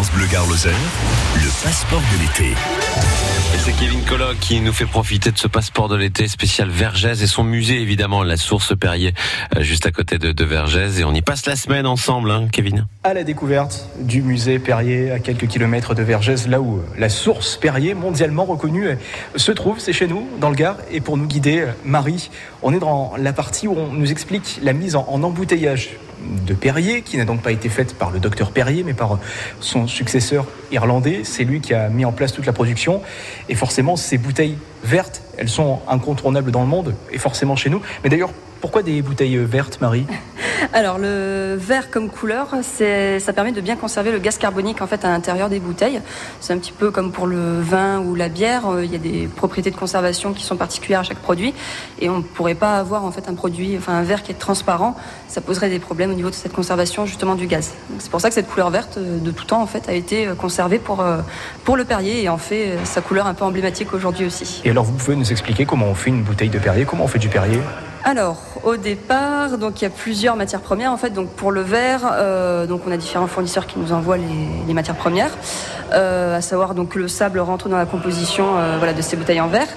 France Bleu Gare le passeport de l'été. Et c'est Kevin Colloc qui nous fait profiter de ce passeport de l'été spécial Vergès et son musée évidemment, la source Perrier, euh, juste à côté de, de Vergès. Et on y passe la semaine ensemble, hein, Kevin À la découverte du musée Perrier, à quelques kilomètres de Vergès, là où la source Perrier, mondialement reconnue, se trouve. C'est chez nous, dans le Gard. Et pour nous guider, Marie, on est dans la partie où on nous explique la mise en, en embouteillage de Perrier, qui n'a donc pas été faite par le docteur Perrier, mais par son successeur irlandais. C'est lui qui a mis en place toute la production. Et forcément, ces bouteilles vertes, elles sont incontournables dans le monde, et forcément chez nous. Mais d'ailleurs, pourquoi des bouteilles vertes, Marie? Alors le vert comme couleur, ça permet de bien conserver le gaz carbonique en fait à l'intérieur des bouteilles. C'est un petit peu comme pour le vin ou la bière. Euh, il y a des propriétés de conservation qui sont particulières à chaque produit, et on ne pourrait pas avoir en fait un produit, enfin un verre qui est transparent. Ça poserait des problèmes au niveau de cette conservation justement du gaz. C'est pour ça que cette couleur verte euh, de tout temps en fait a été euh, conservée pour pour le Perrier et en fait sa couleur un peu emblématique aujourd'hui aussi. Et alors vous pouvez nous expliquer comment on fait une bouteille de Perrier? Comment on fait du Perrier? Alors, au départ, donc il y a plusieurs matières premières en fait. Donc pour le verre, euh, donc on a différents fournisseurs qui nous envoient les, matières premières, euh, à savoir donc le sable rentre dans la composition euh, voilà de ces bouteilles en verre.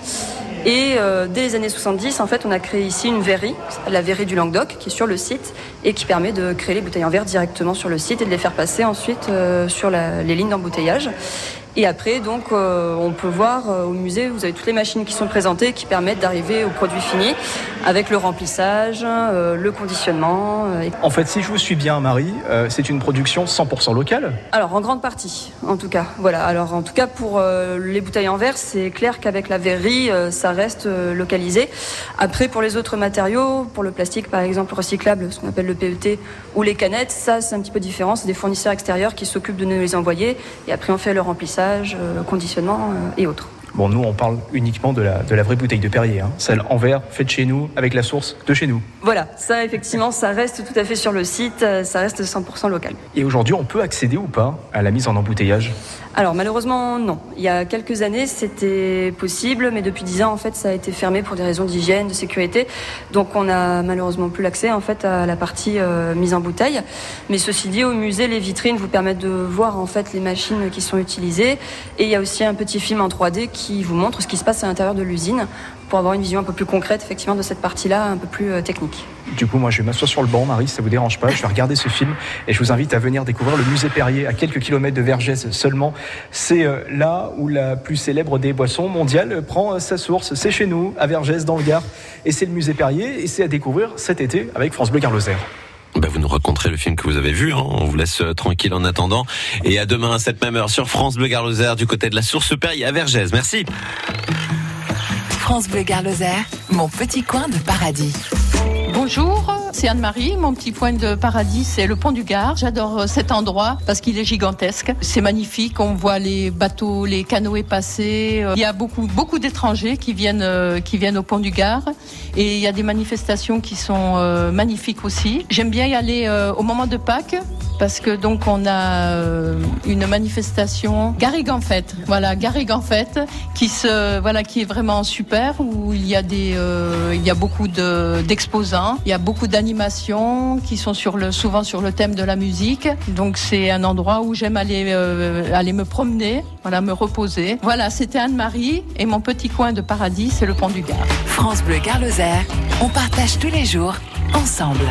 Et dès les années 70, en fait, on a créé ici une verrerie, la verrerie du Languedoc, qui est sur le site et qui permet de créer les bouteilles en verre directement sur le site et de les faire passer ensuite sur les lignes d'embouteillage. Et après, donc, euh, on peut voir euh, au musée, vous avez toutes les machines qui sont présentées qui permettent d'arriver au produit fini avec le remplissage, euh, le conditionnement. En fait, si je vous suis bien, Marie, c'est une production 100% locale Alors, en grande partie, en tout cas. Voilà. Alors, en tout cas, pour les bouteilles en verre, c'est clair qu'avec la verrerie, ça reste localisé. Après, pour les autres matériaux, pour le plastique, par exemple, recyclable, ce qu'on appelle le PET, ou les canettes, ça, c'est un petit peu différent. C'est des fournisseurs extérieurs qui s'occupent de nous les envoyer. Et après, on fait le remplissage euh, conditionnement euh, et autres. Bon, nous, on parle uniquement de la, de la vraie bouteille de Perrier, hein. celle en verre, faite chez nous, avec la source de chez nous. Voilà, ça, effectivement, ça reste tout à fait sur le site, euh, ça reste 100% local. Et aujourd'hui, on peut accéder ou pas à la mise en embouteillage? Alors malheureusement non. Il y a quelques années c'était possible, mais depuis dix ans en fait ça a été fermé pour des raisons d'hygiène, de sécurité. Donc on a malheureusement plus l'accès en fait à la partie euh, mise en bouteille. Mais ceci dit, au musée les vitrines vous permettent de voir en fait les machines qui sont utilisées et il y a aussi un petit film en 3D qui vous montre ce qui se passe à l'intérieur de l'usine pour avoir une vision un peu plus concrète effectivement de cette partie-là, un peu plus euh, technique. Du coup, moi, je vais m'asseoir sur le banc, Marie, si ça vous dérange pas. Je vais regarder ce film et je vous invite à venir découvrir le musée Perrier à quelques kilomètres de Vergès seulement. C'est euh, là où la plus célèbre des boissons mondiales prend euh, sa source. C'est chez nous, à Vergès, dans le Gard. Et c'est le musée Perrier et c'est à découvrir cet été avec France Bleu Garloser. Ben vous nous raconterez le film que vous avez vu. Hein. On vous laisse euh, tranquille en attendant. Et à demain à cette même heure sur France Bleu Garloser du côté de la Source Perrier à Vergès. Merci. France Bleu Garloser, mon petit coin de paradis. Bonjour, c'est Anne-Marie. Mon petit point de paradis, c'est le pont du Gard. J'adore euh, cet endroit parce qu'il est gigantesque. C'est magnifique. On voit les bateaux, les canoës passer. Euh, il y a beaucoup, beaucoup d'étrangers qui viennent, euh, qui viennent au pont du Gard. Et il y a des manifestations qui sont magnifiques aussi. J'aime bien y aller au moment de Pâques parce que donc on a une manifestation Garrigue en fête. Voilà, Garrigue en qui se, voilà, qui est vraiment super où il y a des, il y a beaucoup d'exposants. il y a beaucoup d'animaux animations qui sont sur le, souvent sur le thème de la musique. Donc c'est un endroit où j'aime aller, euh, aller me promener, voilà, me reposer. Voilà, c'était Anne-Marie et mon petit coin de paradis, c'est le pont du Gard. France Bleu Gare on partage tous les jours ensemble.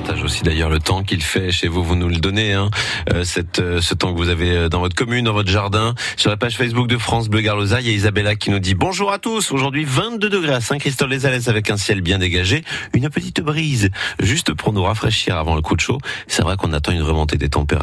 Partage aussi d'ailleurs le temps qu'il fait chez vous, vous nous le donnez, hein, euh, euh, ce temps que vous avez euh, dans votre commune, dans votre jardin. Sur la page Facebook de France Bleu Garlosa, il y a Isabella qui nous dit bonjour à tous. Aujourd'hui 22 degrés à Saint-Christophe-les-Alès avec un ciel bien dégagé, une petite brise juste pour nous rafraîchir avant le coup de chaud. C'est vrai qu'on attend une remontée des températures.